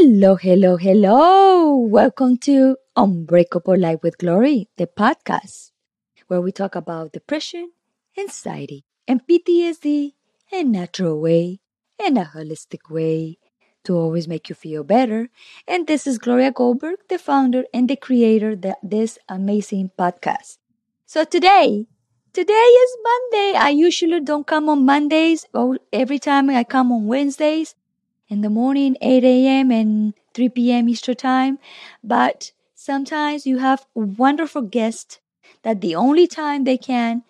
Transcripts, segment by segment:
Hello, hello, hello. Welcome to Unbreakable Life with Glory, the podcast, where we talk about depression, anxiety, and PTSD in a natural way, in a holistic way, to always make you feel better. And this is Gloria Goldberg, the founder and the creator of this amazing podcast. So today, today is Monday. I usually don't come on Mondays. Every time I come on Wednesdays in the morning, 8 a.m. and 3 p.m. Eastern time. But sometimes you have wonderful guests that the only time they can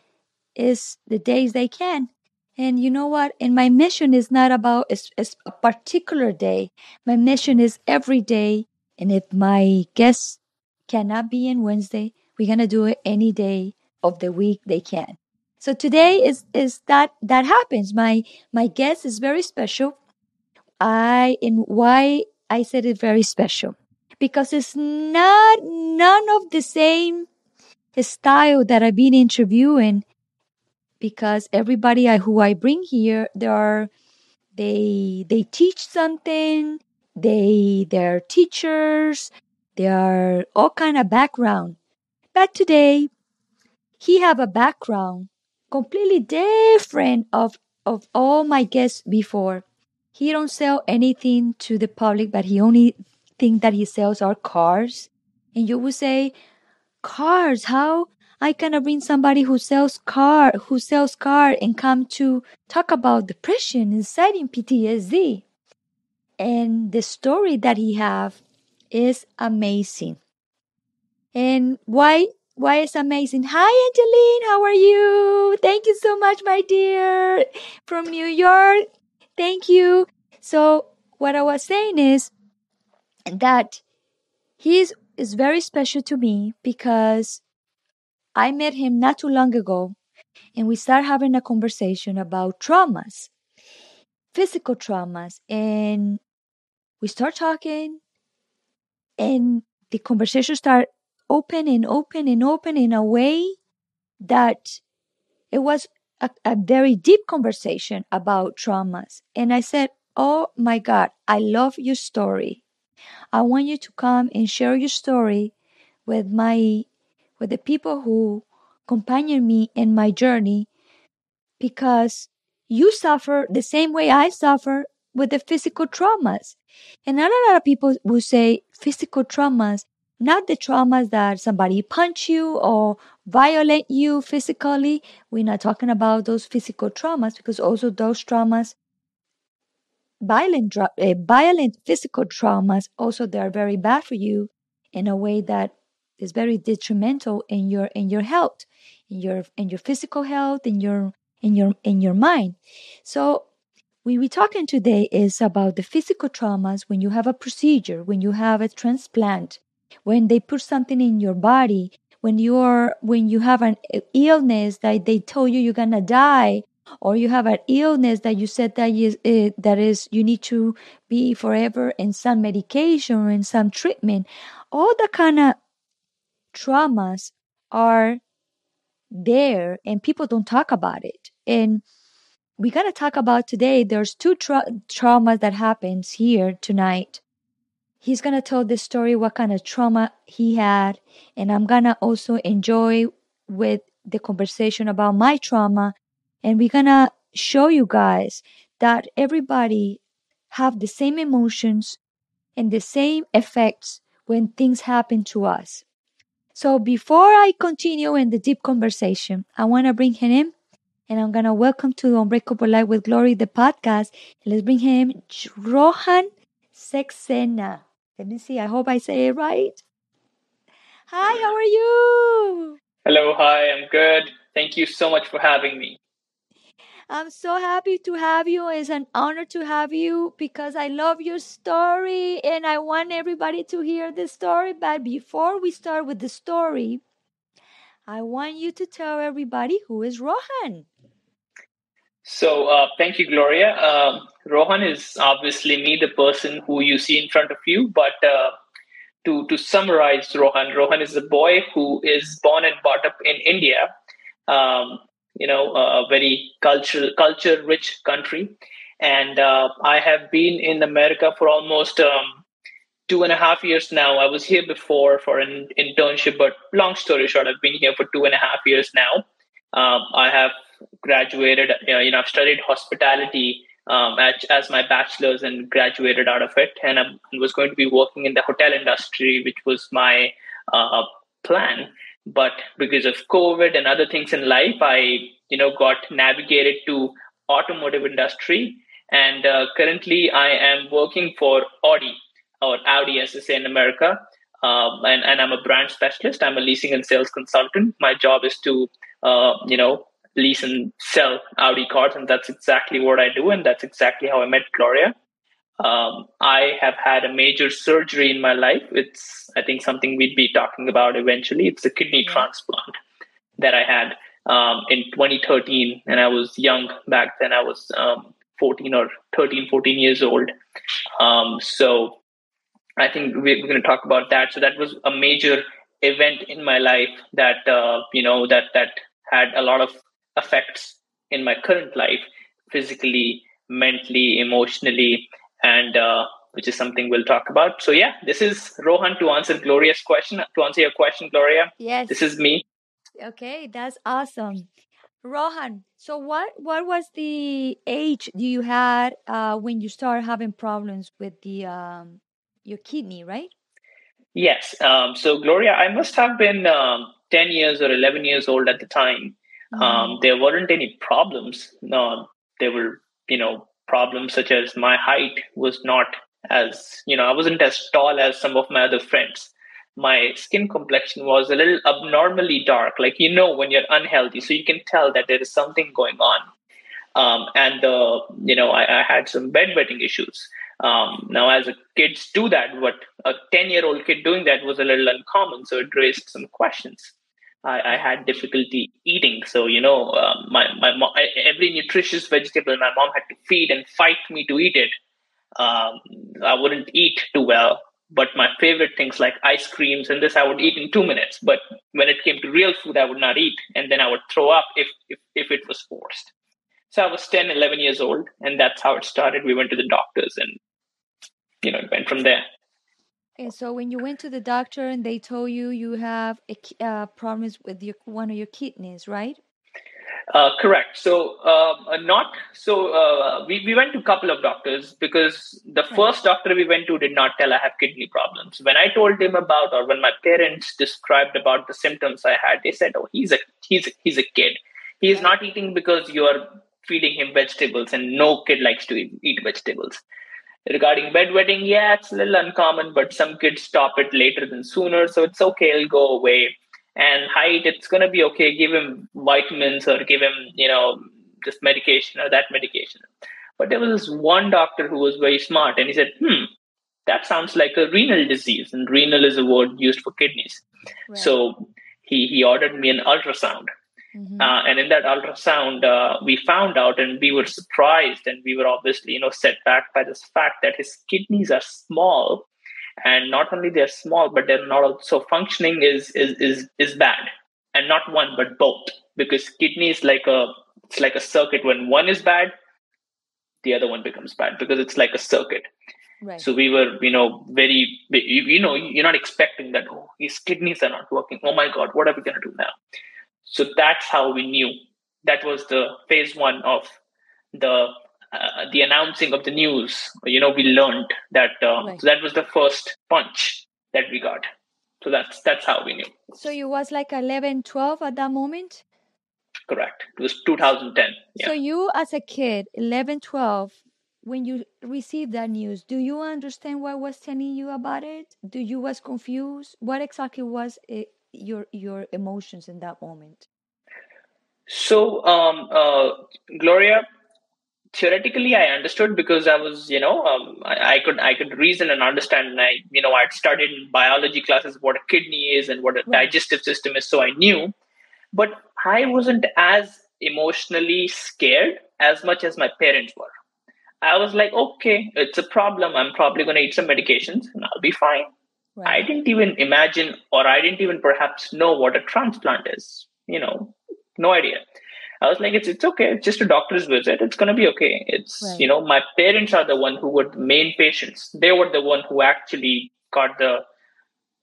is the days they can. And you know what? And my mission is not about a, a particular day. My mission is every day. And if my guests cannot be in Wednesday, we're gonna do it any day of the week they can. So today is is that that happens. My my guest is very special I and why I said it very special. Because it's not none of the same style that I've been interviewing because everybody I, who I bring here they are they they teach something they they're teachers they are all kind of background. But today he have a background completely different of of all my guests before he don't sell anything to the public, but he only thing that he sells are cars. And you would say, cars, how I can bring somebody who sells car, who sells car and come to talk about depression, and PTSD. And the story that he have is amazing. And why why is amazing. Hi Angeline, how are you? Thank you so much, my dear. From New York. Thank you. So what I was saying is that he is, is very special to me because I met him not too long ago and we start having a conversation about traumas, physical traumas, and we start talking and the conversation start open and open and open in a way that it was a, a very deep conversation about traumas. And I said, Oh my God, I love your story. I want you to come and share your story with my with the people who accompany me in my journey because you suffer the same way I suffer with the physical traumas. And not a lot of people will say physical traumas, not the traumas that somebody punch you or violate you physically. We're not talking about those physical traumas because also those traumas, violent, uh, violent physical traumas, also they are very bad for you in a way that is very detrimental in your in your health, in your in your physical health, in your in your in your mind. So we we talking today is about the physical traumas when you have a procedure, when you have a transplant, when they put something in your body when you're when you have an illness that they told you you're gonna die or you have an illness that you said that is uh, that is you need to be forever in some medication or in some treatment all the kind of traumas are there and people don't talk about it. And we're to talk about today there's two tra- traumas that happens here tonight he's gonna tell the story what kind of trauma he had and i'm gonna also enjoy with the conversation about my trauma and we're gonna show you guys that everybody have the same emotions and the same effects when things happen to us so before i continue in the deep conversation i want to bring him in and i'm gonna welcome to unbreakable life with glory the podcast let's bring him rohan Saxena. Let me see. I hope I say it right. Hi, how are you? Hello, hi, I'm good. Thank you so much for having me. I'm so happy to have you. It's an honor to have you because I love your story and I want everybody to hear the story. But before we start with the story, I want you to tell everybody who is Rohan. So, uh, thank you, Gloria. Um, Rohan is obviously me, the person who you see in front of you. But uh, to to summarize, Rohan, Rohan is a boy who is born and brought up in India. Um, you know, a very culture culture rich country, and uh, I have been in America for almost um, two and a half years now. I was here before for an internship, but long story short, I've been here for two and a half years now. Um, I have graduated, you know, I've studied hospitality um, as, as, my bachelor's and graduated out of it. And I was going to be working in the hotel industry, which was my uh, plan. But because of COVID and other things in life, I, you know, got navigated to automotive industry. And uh, currently I am working for Audi or Audi, as they say in America. Um, and, and I'm a brand specialist. I'm a leasing and sales consultant. My job is to, uh, you know, lease and sell Audi cars, and that's exactly what I do, and that's exactly how I met Gloria. Um, I have had a major surgery in my life. It's, I think, something we'd be talking about eventually. It's a kidney yeah. transplant that I had um, in 2013, and I was young back then. I was um, 14 or 13, 14 years old. Um, so I think we're going to talk about that. So that was a major event in my life that uh, you know that that had a lot of effects in my current life, physically, mentally, emotionally, and uh, which is something we'll talk about. So yeah, this is Rohan to answer Gloria's question. To answer your question, Gloria. Yes. This is me. Okay, that's awesome. Rohan, so what what was the age you had uh, when you started having problems with the um, your kidney, right? Yes. Um, so, Gloria, I must have been um, 10 years or 11 years old at the time. Mm-hmm. Um, there weren't any problems. No, there were, you know, problems such as my height was not as, you know, I wasn't as tall as some of my other friends. My skin complexion was a little abnormally dark, like you know when you're unhealthy, so you can tell that there is something going on. Um, and uh, you know, I, I had some bedwetting issues. Um, now, as a kids do that, what a 10 year old kid doing that was a little uncommon. So it raised some questions. I, I had difficulty eating. So, you know, um, my, my every nutritious vegetable my mom had to feed and fight me to eat it. Um, I wouldn't eat too well. But my favorite things like ice creams and this, I would eat in two minutes. But when it came to real food, I would not eat. And then I would throw up if, if, if it was forced. So I was 10, 11 years old, and that's how it started. We went to the doctors and you know, it went from there. And so when you went to the doctor and they told you you have a uh, problems with your one of your kidneys, right? Uh, correct. So um, uh, not so uh, we we went to a couple of doctors because the right. first doctor we went to did not tell I have kidney problems. When I told him about or when my parents described about the symptoms I had, they said, "Oh, he's a he's a, he's a kid. He is not eating because you are feeding him vegetables, and no kid likes to eat, eat vegetables." Regarding bedwetting, yeah, it's a little uncommon, but some kids stop it later than sooner, so it's okay, it'll go away. And height, it's gonna be okay. Give him vitamins or give him, you know, this medication or that medication. But there was this one doctor who was very smart, and he said, "Hmm, that sounds like a renal disease, and renal is a word used for kidneys." Right. So he he ordered me an ultrasound, Mm-hmm. Uh, and in that ultrasound, uh, we found out, and we were surprised, and we were obviously, you know, set back by this fact that his kidneys are small, and not only they're small, but they're not also functioning is is is is bad, and not one but both, because kidney is like a it's like a circuit. When one is bad, the other one becomes bad because it's like a circuit. Right. So we were, you know, very, you know, you're not expecting that. Oh, his kidneys are not working. Oh my God, what are we going to do now? So that's how we knew. That was the phase one of the uh, the announcing of the news. You know, we learned that. Uh, right. So that was the first punch that we got. So that's that's how we knew. So you was like 11, 12 at that moment. Correct. It was 2010. Yeah. So you, as a kid, 11, 12, when you received that news, do you understand what was telling you about it? Do you was confused? What exactly was it, your your emotions in that moment? So, um, uh, Gloria, theoretically, I understood because I was, you know, um, I, I, could I could reason and understand. And I, you know, I'd studied in biology classes what a kidney is and what a right. digestive system is, so I knew. But I wasn't as emotionally scared as much as my parents were. I was like, okay, it's a problem. I'm probably going to eat some medications and I'll be fine. Right. I didn't even imagine, or I didn't even perhaps know what a transplant is. You know, no idea. I was like, it's it's okay. It's just a doctor's visit. It's gonna be okay. It's right. you know, my parents are the one who were the main patients. They were the one who actually got the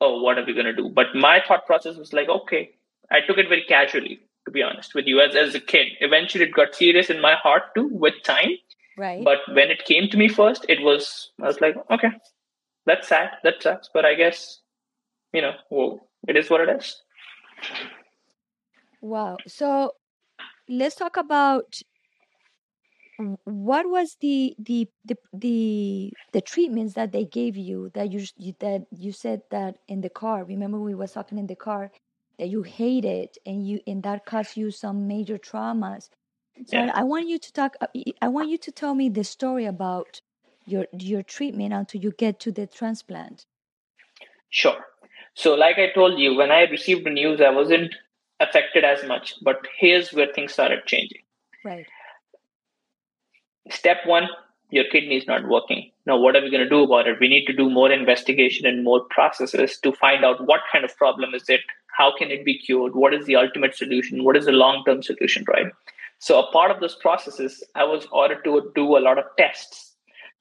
oh, what are we going to do? But my thought process was like, okay, I took it very casually, to be honest with you, as, as a kid. Eventually, it got serious in my heart too with time. Right. But when it came to me first, it was, I was like, okay, that's sad. That sucks. But I guess, you know, well, it is what it is. Wow. So let's talk about what was the the the the, the treatments that they gave you that you, you that you said that in the car remember we was talking in the car that you hated and you and that caused you some major traumas so Yeah. I, I want you to talk i want you to tell me the story about your your treatment until you get to the transplant Sure. So, like I told you, when I received the news, I wasn't affected as much. But here's where things started changing. right Step one, your kidney is not working. Now, what are we going to do about it? We need to do more investigation and more processes to find out what kind of problem is it, how can it be cured, what is the ultimate solution, what is the long term solution, right? So, a part of those processes, I was ordered to do a lot of tests.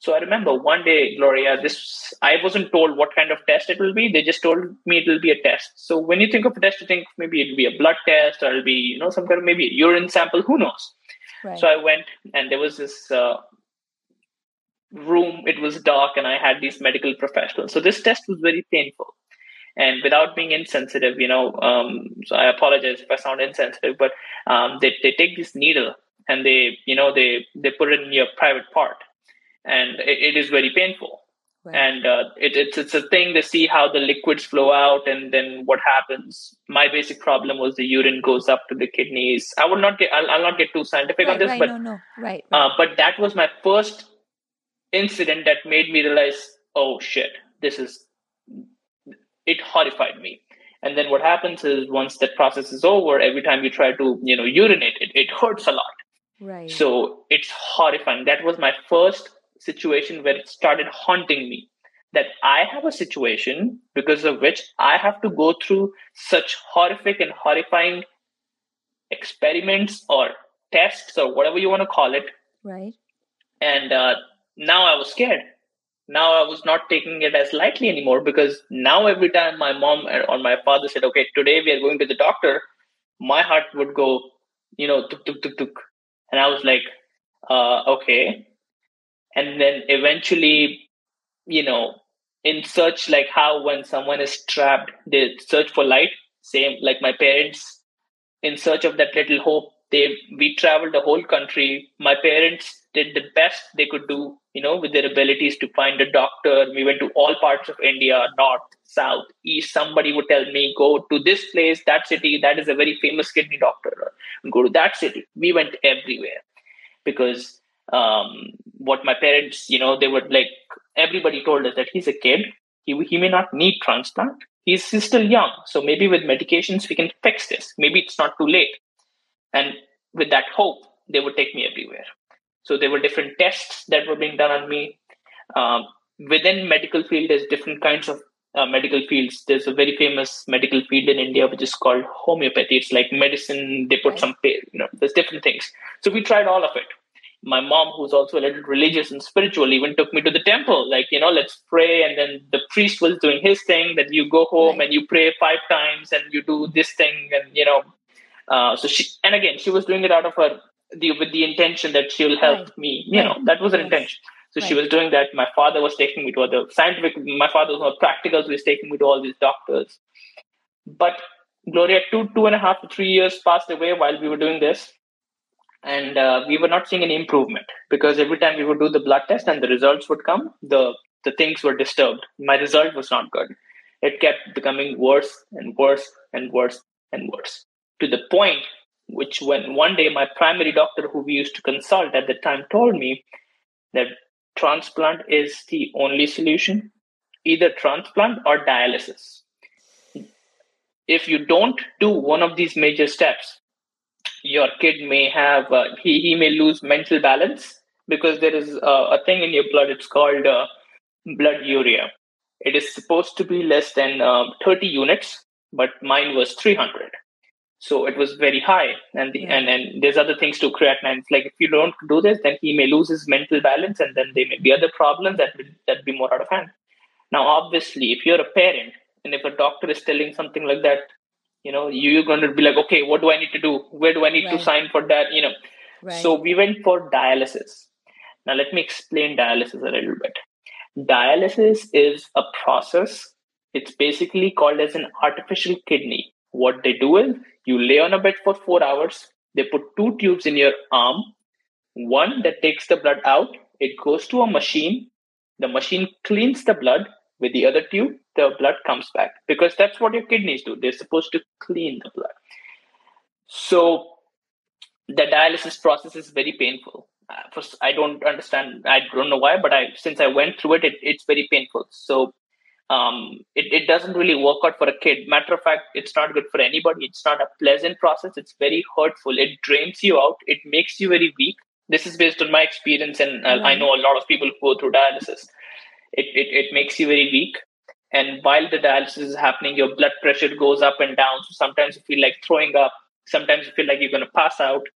So I remember one day, Gloria, this I wasn't told what kind of test it will be. They just told me it will be a test. So when you think of a test, you think maybe it'll be a blood test or it'll be, you know, some kind of maybe a urine sample, who knows? right So I went and there was this uh, room, it was dark, and I had these medical professionals. So this test was very painful. And without being insensitive, you know, um, so I apologize if I sound insensitive, but um, they, they take this needle and they, you know, they, they put it in your private part. And it, it is very painful. Right. And uh, it, it's it's a thing to see how the liquids flow out and then what happens. My basic problem was the urine goes up to the kidneys. I will not get i'll, I'll not get too scientific on this right. but no no. Right, right. uh, but that was my first incident that made me realize oh shit this is it horrified me. And then what happens is once that process is over every time you try to you know urinate it, it hurts a lot. Right. So it's horrifying. That was my first situation where it started haunting me. That I have a situation because of which I have to go through such horrific and horrifying experiments or tests or whatever you want to call it. right And uh, now I was scared. Now I was not taking it as lightly anymore because now every time my mom or my father said, okay, today we are going to the doctor, my heart would go, you know, tuk, tuk, tuk, tuk. And I was like, uh, okay. And then eventually, you know, in search like how when someone is trapped, they search for light. Same like my parents, in search of that little hope. They we traveled the whole country. My parents did the best they could do, you know, with their abilities to find a doctor. We went to all parts of India, north, south, east. Somebody would tell me, go to this place, that city, that is a very famous kidney doctor. Go to that city. We went everywhere because um, what my parents, you know, they would like, everybody told us that he's a kid. He, he may not need transplant. He's, he's still young. So maybe with medications, we can fix this. Maybe it's not too late. And with that hope, they would take me everywhere. So there were different tests that were being done on me. Um, within medical field, there's different kinds of uh, medical fields. There's a very famous medical field in India which is called homeopathy. It's like medicine. They put some, you know, there's different things. So we tried all of it. My mom, who's also a little religious and spiritual, even took me to the temple. Like, you know, let's pray. And then the priest was doing his thing that you go home Right. and you pray five times and you do this thing. And, you know, uh, so she, and again, she was doing it out of her, the, with the intention that she will help Right. me. You Right. know, that was her Yes. intention. So she was doing that. My father was taking me to other scientific. My father was more practical, so he was taking me to all these doctors. But Gloria, two two and a half to three years passed away while we were doing this, and uh, we were not seeing any improvement because every time we would do the blood test and the results would come, the the things were disturbed. My result was not good. It kept becoming worse and worse and worse and worse to the point which when one day my primary doctor who we used to consult at the time told me that transplant is the only solution either transplant or dialysis if you don't do one of these major steps your kid may have uh, he, he may lose mental balance because there is uh, a thing in your blood it's called uh, blood urea. It is supposed to be less than uh, 30 units but mine was 300 so it was very high and the, Yeah. and and there's other things to creatinine it's like if you don't do this then he may lose his mental balance and then there may be other problems that will that be more out of hand. Now, obviously, if you're a parent and if a doctor is telling something like that, you know, you're going to be like, okay, what do I need to do? Where do I need right. to sign for that? You know, right. so we went for dialysis. Now, let me explain dialysis a little bit. Dialysis is a process. It's basically called as an artificial kidney. What they do is you lay on a bed for four hours. They put two tubes in your arm. One that takes the blood out. It goes to a machine. The machine cleans the blood. With the other tube, the blood comes back because that's what your kidneys do. They're supposed to clean the blood. So the dialysis process is very painful. Uh, first, I don't understand. I don't know why, but I since I went through it, it it's very painful. So um, it, it doesn't really work out for a kid. Matter of fact, it's not good for anybody. It's not a pleasant process. It's very hurtful. It drains you out. It makes you very weak. This is based on my experience, and mm-hmm. I know a lot of people who go through dialysis. It, it, it makes you very weak. And while the dialysis is happening, your blood pressure goes up and down. So sometimes you feel like throwing up. Sometimes you feel like you're going to pass out.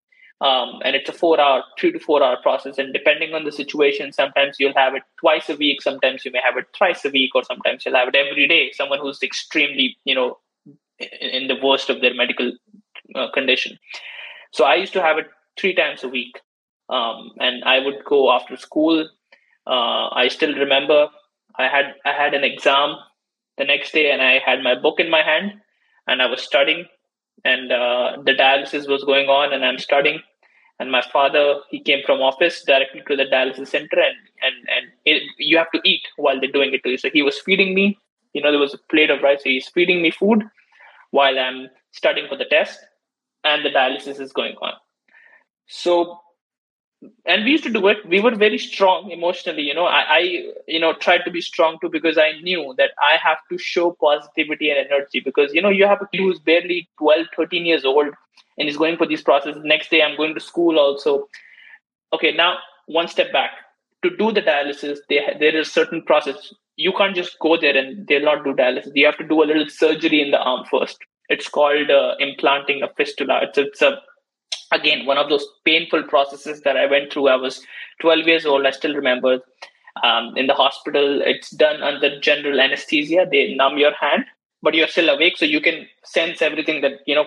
Um, and it's a four hour, three to four hour process. And depending on the situation, sometimes you'll have it twice a week, sometimes you may have it thrice a week, or sometimes you'll have it every day. Someone who's extremely, you know, in the worst of their medical uh, condition. So I used to have it three times a week. Um, and I would go after school. Uh, I still remember I had I had an exam the next day, and I had my book in my hand, and I was studying, and uh, the dialysis was going on, and I'm studying, and my father he came from office directly to the dialysis center and and and it, you have to eat while they're doing it to you. So he was feeding me you know there was a plate of rice so he's feeding me food while i'm studying for the test and the dialysis is going on. So and we used to do it. We were very strong emotionally you know. I, I you know tried to be strong too because i knew that i have to show positivity and energy because you know you have a kid who's barely 12 13 years old and is going for these processes. Next day i'm going to school also. Okay now one step back. To do the dialysis they, there is certain process. You can't just go there and they'll not do dialysis. You have to do a little surgery in the arm first. It's called uh, implanting a fistula. It's, it's a again one of those painful processes that i went through i was 12 years old i still remember um, in the hospital it's done under general anesthesia they numb your hand but you're still awake so you can sense everything that you know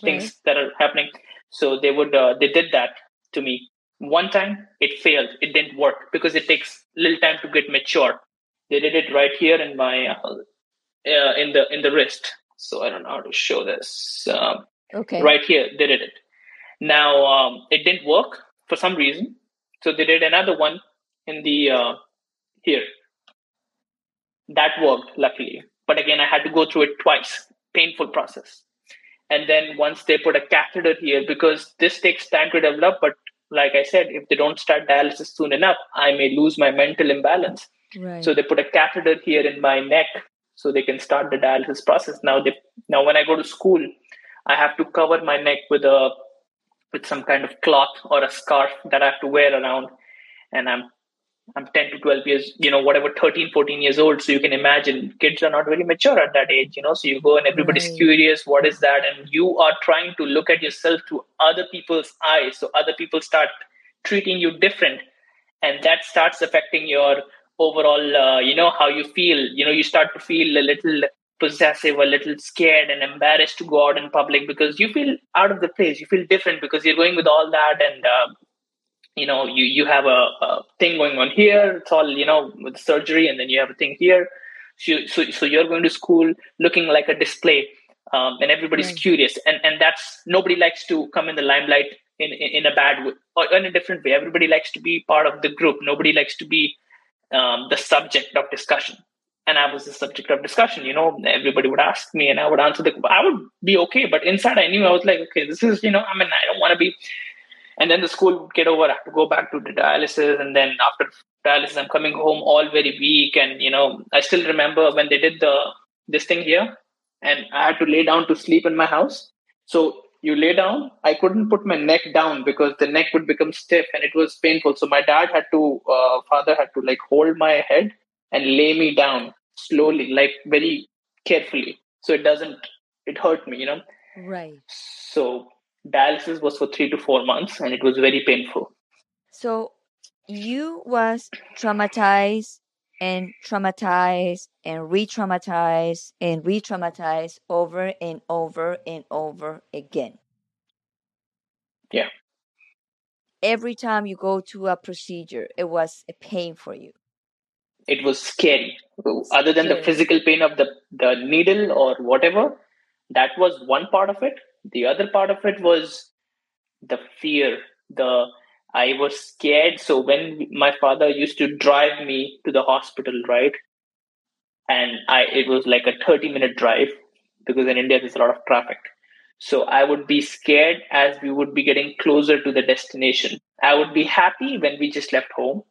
things right. that are happening. So they would uh, they did that to me. One time it failed. It didn't work because it takes little time to get mature. They did it right here in my uh, uh, in the in the wrist. So i don't know how to show this um, okay right here they did it now um, it didn't work for some reason, so they did another one in the uh, here. That worked luckily, but again I had to go through it twice. Painful process. And then once they put a catheter here, because this takes time to develop, but like I said, if they don't start dialysis soon enough, I may lose my mental imbalance. Right. So they put a catheter here in my neck so they can start the dialysis process. Now they now when I go to school, I have to cover my neck with a with some kind of cloth or a scarf that I have to wear around. And I'm I'm 10 to 12 years, you know, whatever, 13, 14 years old. So you can imagine kids are not very mature at that age, you know. So you go and everybody's right. curious, what is that? And you are trying to look at yourself through other people's eyes. So other people start treating you different. And that starts affecting your overall, uh, you know, how you feel. You know, you start to feel a little possessive, a little scared and embarrassed to go out in public because you feel out of the place. You feel different because you're going with all that, and uh, you know you you have a, a, thing going on here. It's all you know with surgery, and then you have a thing here. So so, so you're going to school looking like a display, um, and everybody's right. curious, and and that's nobody likes to come in the limelight in, in, in a bad way or in a different way. Everybody likes to be part of the group. Nobody likes to be um, the subject of discussion and I was the subject of discussion. You know, everybody would ask me, and I would answer the. I would be okay, but inside I knew I was like, okay, this is you know, I mean, I don't want to be. And then the school would get over. I have to go back to the dialysis, and then after dialysis, I'm coming home all very weak, and you know, I still remember when they did the this thing here, and I had to lay down to sleep in my house. So you lay down. I couldn't put my neck down because the neck would become stiff, and it was painful. So my dad had to, uh, father had to like hold my head and lay me down slowly, like very carefully. So it doesn't, it hurt me, you know? Right. So dialysis was for three to four months and it was very painful. So you was traumatized and traumatized and re-traumatize and re-traumatize over and over and over again. Yeah. Every time you go to a procedure, it was a pain for you. It was scary. Other than the physical pain of the, the needle or whatever, that was one part of it. The other part of it was the fear, the I was scared. So when my father used to drive me to the hospital, right? And I it was like a 30 minute drive because in India there's a lot of traffic. So I would be scared as we would be getting closer to the destination. I would be happy when we just left home.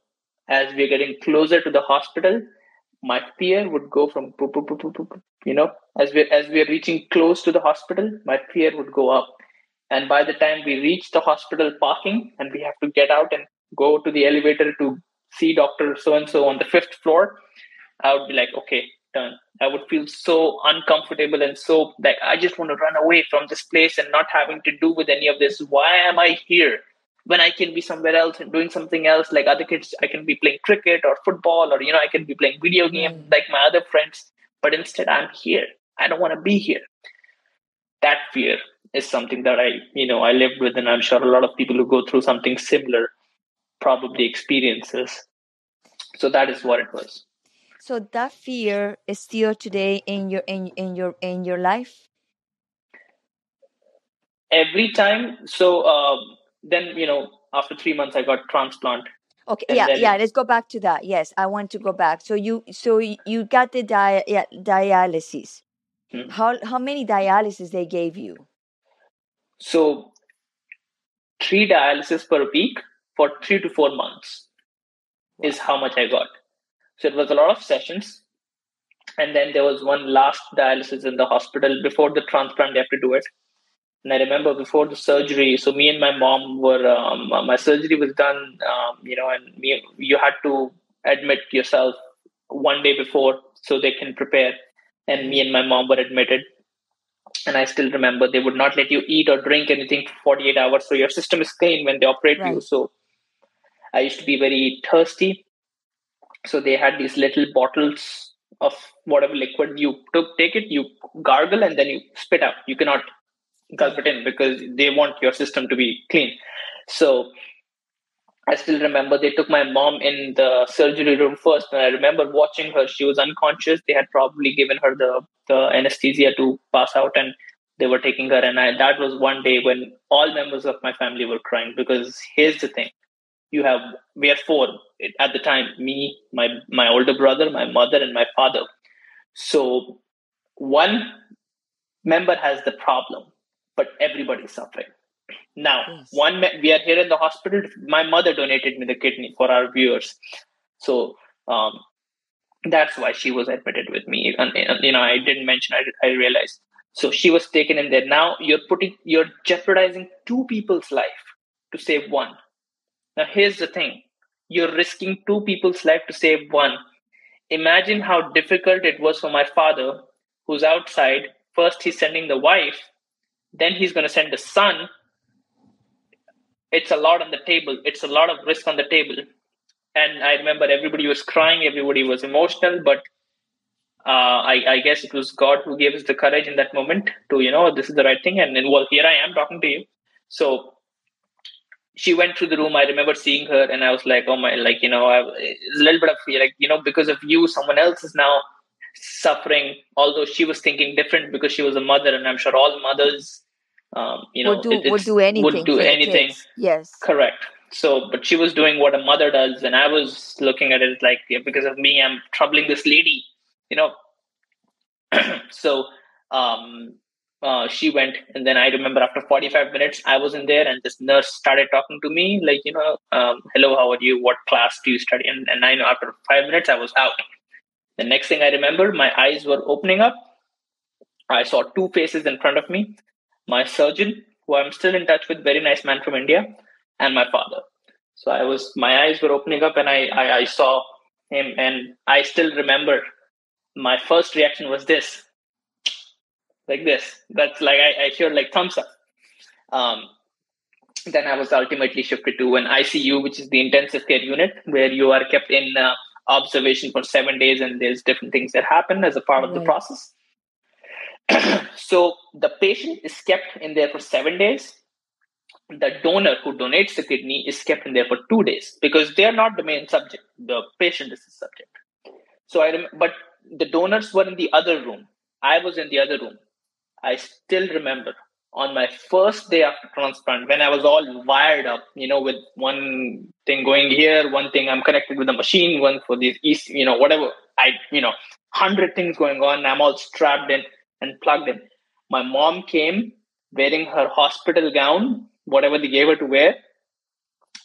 As we're getting closer to the hospital, my fear would go from you know as we as we're reaching close to the hospital my fear would go up. And by the time we reach the hospital parking and we have to get out and go to the elevator to see doctor so and so on the fifth floor i would be like okay done. I would feel so uncomfortable and so like i just want to run away from this place and not having to do with any of this. Why am i here when I can be somewhere else and doing something else, like other kids, I can be playing cricket or football, or you know, I can be playing video game Mm. like my other friends. But instead, I'm here. I don't want to be here. That fear is something that I, you know, I lived with, and I'm sure a lot of people who go through something similar probably experiences. So that is what it was. So that fear is still today in your in, in your in your life. Every time, so um, then you know, after three months, I got transplant. Okay, And yeah, yeah. Let's go back to that. Yes, I want to go back. So you so you got the dia- yeah, dialysis. Hmm. How how many dialysis they gave you? So three dialysis per week for three to four months is how much I got. So it was a lot of sessions. And then there was one last dialysis in the hospital before the transplant, they have to do it. And I remember before the surgery, so me and my mom were, um, my surgery was done, um, you know, and me, you had to admit yourself one day before so they can prepare. And me and my mom were admitted. And I still remember they would not let you eat or drink anything for 48 hours. So your system is clean when they operate you. So I used to be very thirsty. So they had these little bottles of whatever liquid you took, take it, you gargle, and then you spit out. You cannot gulp it in because they want your system to be clean. So I still remember they took my mom in the surgery room first, and I remember watching her. She was unconscious. They had probably given her the, the anesthesia to pass out, and they were taking her. And I, that was one day when all members of my family were crying because here's the thing: you have we are four at the time. Me, my my older brother, my mother, and my father. So one member has the problem, but everybody's suffering. Now, Yes. one we are here in the hospital. My mother donated me the kidney for our viewers, so um, that's why she was admitted with me. And, and, you know, I didn't mention. I, I realized. So she was taken in there. Now you're putting, you're jeopardizing two people's life to save one. Now here's the thing: you're risking two people's life to save one. Imagine how difficult it was for my father, who's outside. First, he's sending the wife, then he's going to send the son. It's a lot on the table. It's a lot of risk on the table. And I remember everybody was crying, everybody was emotional, but uh, I, I guess it was God who gave us the courage in that moment to, you know, this is the right thing. And then, well, here I am talking to you. So she went through the room. I remember seeing her, and I was like, oh my, like, you know, I, a little bit of fear, like, you know, because of you, someone else is now suffering, although she was thinking different because she was a mother, and I'm sure all mothers, um, you know, would do it- would do anything. would do anything. kids. Yes. Correct. So, but she was doing what a mother does, and I was looking at it like, yeah, because of me, I'm troubling this lady, you know. so, um, uh, she went, and then I remember after 45 minutes, I was in there, and this nurse started talking to me, like, you know, um, hello, how are you? What class do you study? And, and I know after five minutes, I was out. The next thing I remember, my eyes were opening up. I saw two faces in front of me my surgeon, who I'm still in touch with, very nice man from India, and my father. So I was, my eyes were opening up, and I, I, I saw him, and I still remember my first reaction was this, like this. That's like I, I hear like thumbs up. Um, then I was ultimately shifted to an ICU, which is the intensive care unit, where you are kept in uh, observation for seven days, and there's different things that happen as a part of the process. so the patient is kept in there for seven days. The donor who donates the kidney is kept in there for two days because they are not the main subject. The patient is the subject. So I, rem- but the donors were in the other room. I was in the other room. I still remember on my first day after transplant when I was all wired up, you know, with one thing going here, one thing I'm connected with the machine, one for these east, you know, whatever. I, you know, hundred things going on. I'm all strapped in and plugged in. My mom came wearing her hospital gown, whatever they gave her to wear.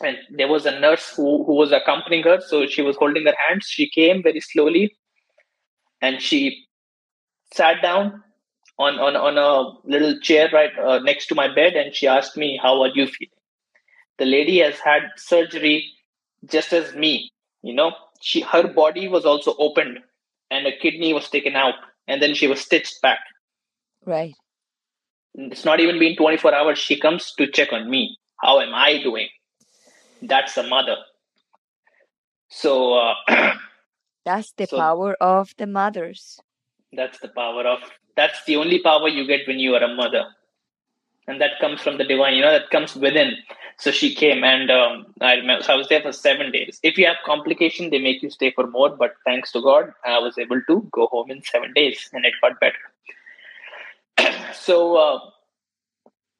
And there was a nurse who, who was accompanying her. So she was holding her hands. She came very slowly and she sat down on, on, on a little chair right uh, next to my bed and she asked me, How are you feeling? The lady has had surgery just as me. You know, she her body was also opened and a kidney was taken out and then she was stitched back. Right. It's not even been 24 hours. She comes to check on me. How am I doing? That's a mother. So uh, that's the so, power of the mothers. That's the power of that's the only power you get when you are a mother. And that comes from the divine you know that comes within. So she came and um, I, remember, so I was there for seven days. If you have complication they make you stay for more but thanks to god i was able to go home in seven days and it got better. So uh,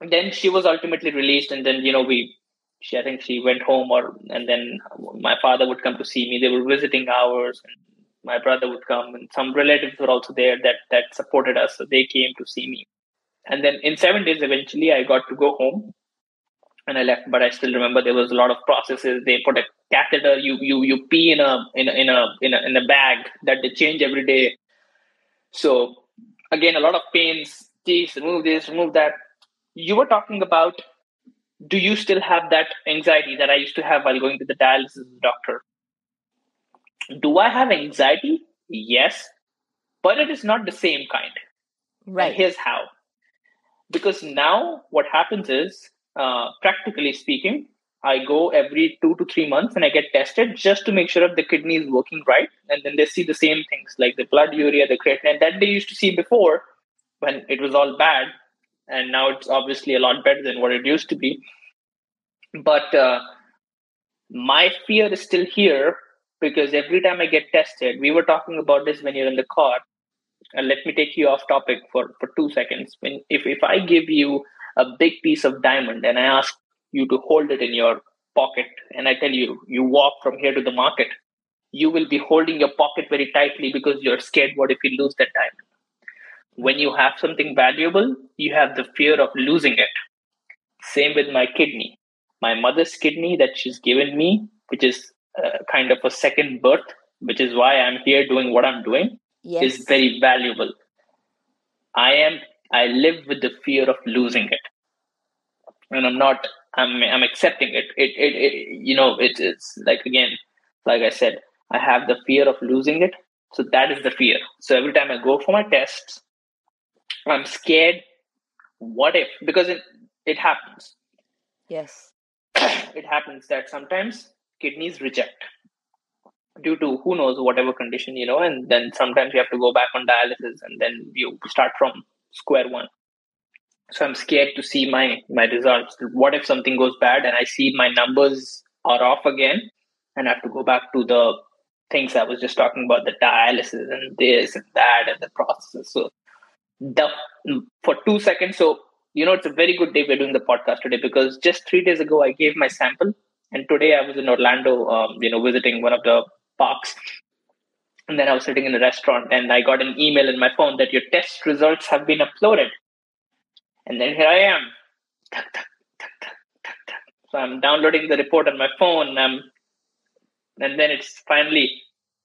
then she was ultimately released and then you know we she i think she went home or and then my father would come to see me. They were visiting hours and my brother would come and some relatives were also there that that supported us so they came to see me. And then in seven days eventually i got to go home and i left but i still remember there was a lot of processes. They put a catheter you you you pee in a in a in a in a, in a bag that they change every day. So again a lot of pains Please remove this remove that. You were talking about do you still have that anxiety that i used to have while going to the dialysis doctor do I have anxiety? Yes, but it is not the same kind. Right. And here's how. Because now what happens is, uh, practically speaking, I go every two to three months and I get tested just to make sure if the kidney is working right. And then they see the same things like the blood urea, the creatinine that they used to see before when it was all bad. And now it's obviously a lot better than what it used to be. But uh, my fear is still here because every time I get tested, we were talking about this when you're in the car. And let me take you off topic for, for two seconds. When if, if I give you a big piece of diamond and I ask you to hold it in your pocket and I tell you you walk from here to the market, you will be holding your pocket very tightly because you're scared what if you lose that diamond. When you have something valuable, you have the fear of losing it. Same with my kidney. My mother's kidney that she's given me, which is uh, kind of a second birth, which is why I'm here doing what I'm doing, yes. is very valuable. I am I live with the fear of losing it, and I'm not. I'm I'm accepting it. It it, it you know it, it's like again, like I said, I have the fear of losing it. So that is the fear. So every time I go for my tests, I'm scared. What if? Because it it happens. Yes. it happens that sometimes kidneys reject due to who knows whatever condition you know and then sometimes you have to go back on dialysis and then you start from square one. So i'm scared to see my my results. What if something goes bad and i see my numbers are off again and i have to go back to the things i was just talking about the dialysis and this and that and the process. So the for two seconds so you know it's a very good day we're doing the podcast today because just three days ago i gave my sample and today I was in Orlando, um, you know, visiting one of the parks. And then I was sitting in a restaurant and I got an email in my phone that your test results have been uploaded. And then here I am. So I'm downloading the report on my phone. And then it's finally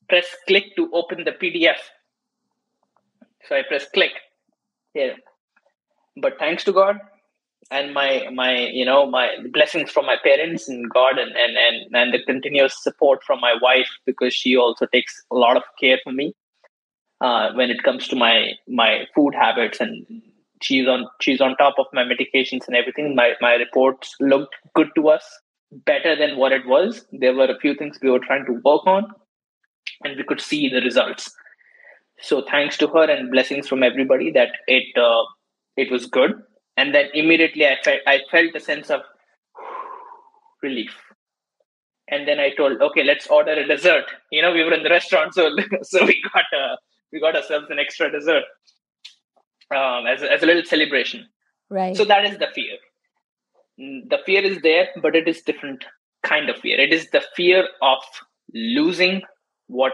press click to open the PDF. So I press click here. But thanks to God, and my my you know my blessings from my parents and god and and and, and the continuous support from my wife because she also takes a lot of care for me uh, when it comes to my my food habits and she's on she's on top of my medications and everything my my reports looked good to us better than what it was there were a few things we were trying to work on and we could see the results. So thanks to her and blessings from everybody that it uh, it was good. And then immediately I felt I felt a sense of relief. And then I told, okay, let's order a dessert. You know, we were in the restaurant, so so we got uh, we got ourselves an extra dessert um, as a, as a little celebration. Right. So that is the fear. The fear is there, but it is different kind of fear. It is the fear of losing what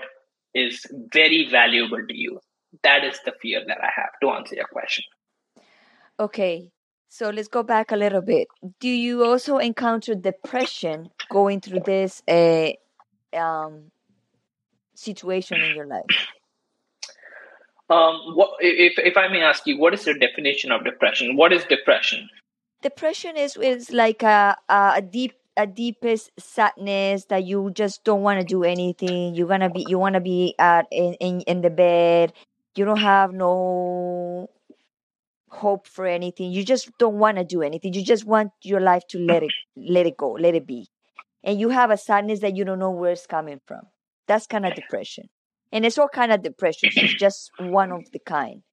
is very valuable to you. That is the fear that I have to answer your question. Okay. So let's go back a little bit. Do you also encounter depression going through this uh, um, situation in your life? Um, what, if if I may ask you, what is your definition of depression? What is depression? Depression is is like a a deep a deepest sadness that you just don't want to do anything. You're gonna be you want to be at in, in in the bed. You don't have no hope for anything. You just don't want to do anything. You just want your life to let it let it go, let it be. And you have a sadness that you don't know where it's coming from. That's kind of depression. And it's all kind of depression. It's just one of the kind.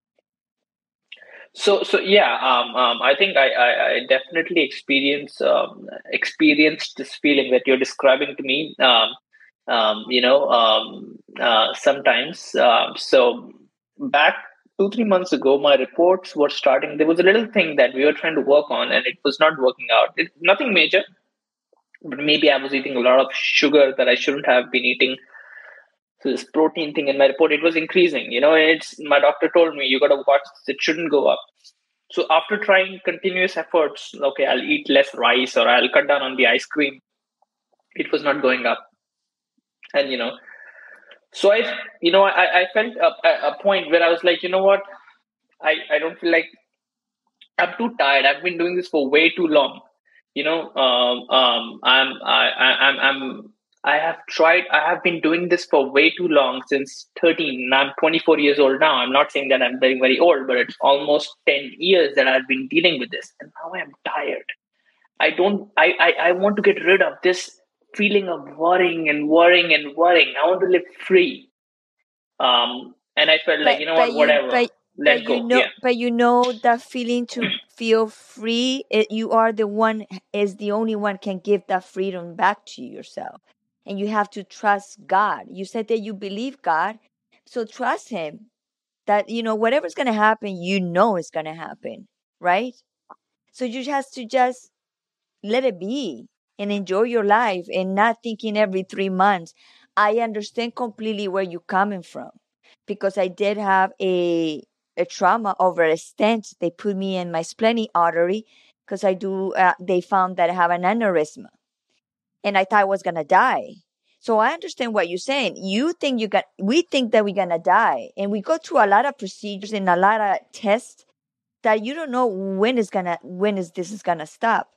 So, so yeah, um, um, I think I, I, I definitely experience um, experienced this feeling that you're describing to me. Um, um, you know, um, uh, sometimes. Uh, so back two three months ago, my reports were starting. There was a little thing that we were trying to work on, and it was not working out. It, nothing major, but maybe I was eating a lot of sugar that I shouldn't have been eating so this protein thing in my report, it was increasing. You know, it's my doctor told me you got to watch. It shouldn't go up. So after trying continuous efforts, okay, I'll eat less rice or I'll cut down on the ice cream. It was not going up, and you know, so I, you know, I, I felt a, a point where I was like, you know what, I, I don't feel like I'm too tired. I've been doing this for way too long. You know, um, um, I'm, I, I'm, I'm I have tried, I have been doing this for way too long since 13. I'm 24 years old now. I'm not saying that I'm very, very old, but it's almost 10 years that I've been dealing with this. And now I'm tired. I don't, I, I, I want to get rid of this feeling of worrying and worrying and worrying. I want to live free. Um, and I felt but, like, you know what, you, whatever. But, let but go. You know, yeah. But you know that feeling to feel free, it, you are the one, is the only one can give that freedom back to yourself and you have to trust God. You said that you believe God, so trust Him that, you know, whatever's going to happen, you know it's going to happen, right? So you have to just let it be and enjoy your life and not thinking every three months. I understand completely where you're coming from because I did have a a trauma over a stent. They put me in my splenic artery because I do. Uh, they found that I have an aneurysm and I thought I was gonna die. So I understand what you're saying. You think you got, we think that we're gonna die, and we go through a lot of procedures and a lot of tests that you don't know when is gonna, when is this is gonna stop.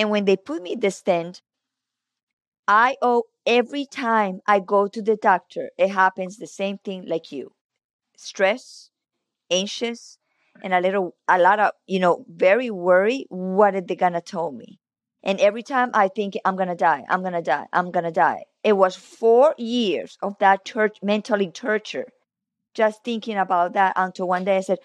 And when they put me the stent, I owe every time I go to the doctor, it happens the same thing like you, stress, anxious, and a little, a lot of, you know, very worried. What are they gonna tell me? And every time I think I'm gonna die, I'm gonna die, I'm gonna die. It was four years of that church mentally torture, just thinking about that until one day I said,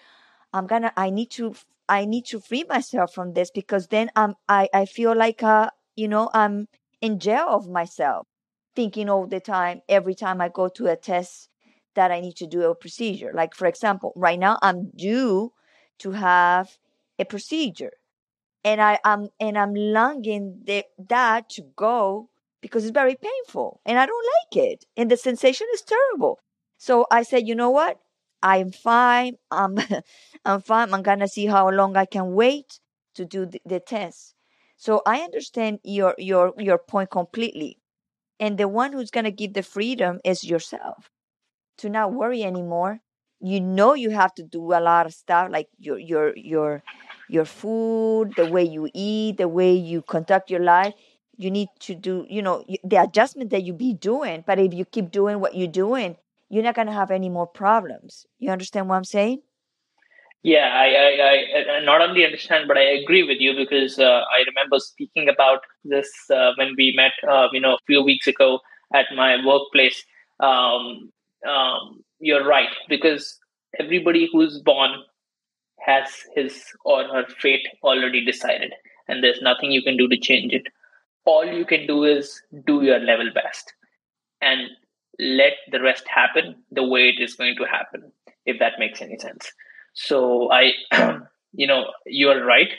I'm gonna, I need to, I need to free myself from this because then I'm, I, I feel like, uh, you know, I'm in jail of myself, thinking all the time, every time I go to a test that I need to do a procedure. Like, for example, right now I'm due to have a procedure and I am and I'm longing the, that to go because it's very painful and I don't like it and the sensation is terrible. So I said, you know what? I'm fine. I'm I'm fine. I'm gonna see how long I can wait to do the, the test. So I understand your your your point completely. And the one who's gonna give the freedom is yourself to not worry anymore. You know you have to do a lot of stuff like your your your your food, the way you eat, the way you conduct your life. You need to do, you know, the adjustment that you be doing. But if you keep doing what you're doing, you're not going to have any more problems. You understand what I'm saying? Yeah, I, I, I not only understand, but I agree with you because uh, I remember speaking about this uh, when we met, uh, you know, a few weeks ago at my workplace. Um, um, you're right because everybody who's born has his or her fate already decided, and there's nothing you can do to change it. All you can do is do your level best and let the rest happen the way it is going to happen, if that makes any sense. So I, you know, you're right.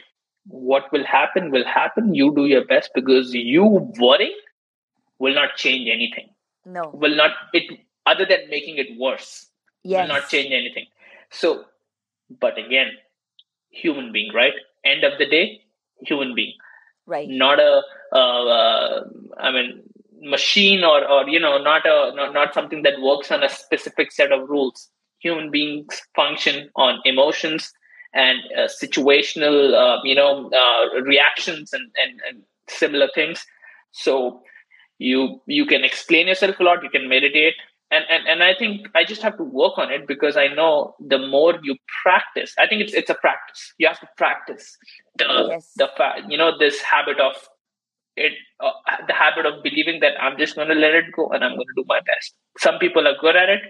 What will happen will happen. You do your best because you worrying will not change anything. No. Will not it other than making it worse. Yes. Will not change anything. So, but again, human being, right? End of the day, human being. Right. Not a, uh, uh, I mean, machine or or you know not a not, not something that works on a specific set of rules. Human beings function on emotions and uh, situational uh, you know uh, reactions and, and and similar things. So you you can explain yourself a lot you can meditate. And, and and i think i just have to work on it because i know the more you practice i think it's it's a practice. You have to practice the Yes. the fa- you know this habit of it uh, the habit of believing that i'm just going to let it go and i'm going to do my best. Some people are good at it.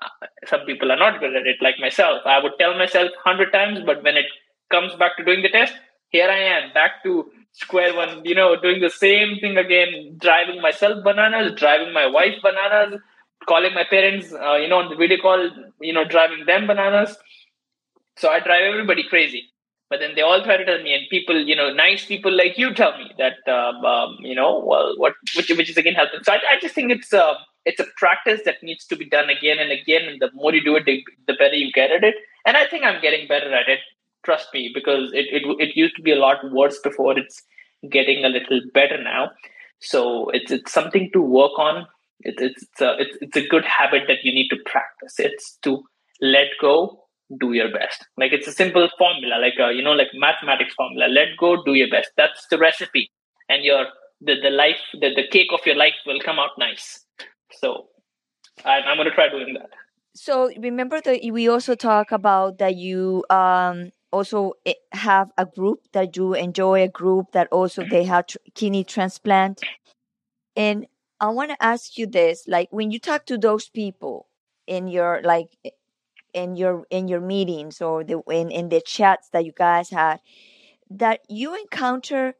Uh, some people are not good at it like myself. I would tell myself 100 times but when it comes back to doing the test here i am back to square one you know doing the same thing again driving myself bananas driving my wife bananas calling my parents uh, you know on the video call you know driving them bananas. So i drive everybody crazy but then they all try to tell me and people you know nice people like you tell me that um, um, you know well what which, which is again helping so I, I just think it's uh, it's a practice that needs to be done again and again and the more you do it the, the better you get at it. And i think i'm getting better at it trust me because it, it it used to be a lot worse before. It's getting a little better now. So it's it's something to work on. It, it's it's a, it's, it's a good habit that you need to practice. It's to let go do your best. Like it's a simple formula like a you know like mathematics formula. Let go do your best. That's the recipe. And your the, the life the, the cake of your life will come out nice. So i'm, I'm going to try doing that. So remember that we also talk about that you um also eh, have a group that you enjoy a group that also mm-hmm. they have tr- kidney transplant. And I want to ask you this like when you talk to those people in your like in your in your meetings or the in, in the chats that you guys had that you encounter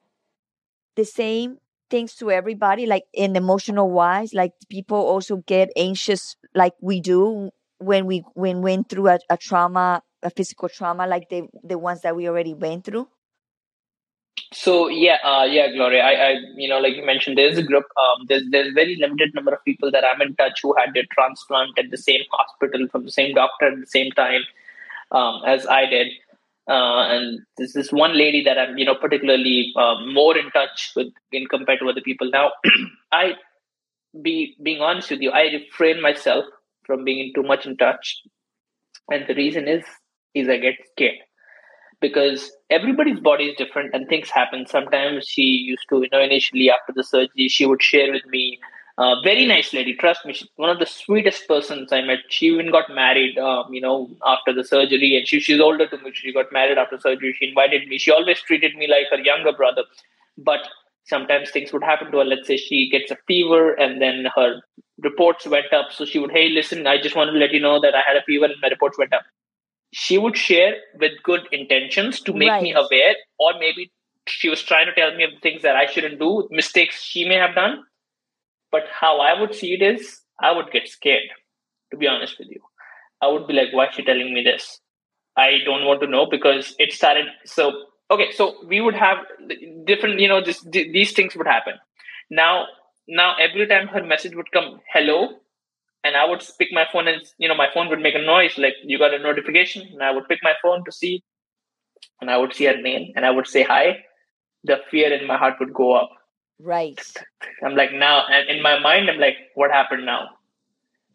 the same things to everybody like in emotional wise like people also get anxious like we do when we when went through a, a trauma a physical trauma like the the ones that we already went through So yeah, uh, yeah, Gloria. I, I, you know, like you mentioned, there's a group. Um, there's there's very limited number of people that I'm in touch who had their transplant at the same hospital from the same doctor at the same time um, as I did. Uh, and this one lady that I'm, you know, particularly uh, more in touch with in compared to other people. Now, I be being honest with you, I refrain myself from being too much in touch, and the reason is is I get scared because everybody's body is different and things happen. Sometimes she used to, you know, initially after the surgery, she would share with me. Uh, very nice lady, trust me. She's one of the sweetest persons I met. She even got married, um, you know, after the surgery, and she, she's older to me. She got married after surgery. She invited me. She always treated me like her younger brother. But sometimes things would happen to her. Let's say she gets a fever, and then her reports went up. So she would, hey, listen, I just wanted to let you know that I had a fever and my reports went up she would share with good intentions to make me aware, or maybe she was trying to tell me of things that I shouldn't do, mistakes she may have done. But how I would see it is, I would get scared, to be honest with you. I would be like, why is she telling me this? I don't want to know because it started. So, okay, so we would have different, you know, this, these things would happen. Now, now every time her message would come, hello, and I would pick my phone and you know my phone would make a noise like you got a notification and I would pick my phone to see and I would see her name and I would say hi. The fear in my heart would go up. Right. I'm like now and in my mind I'm like what happened now?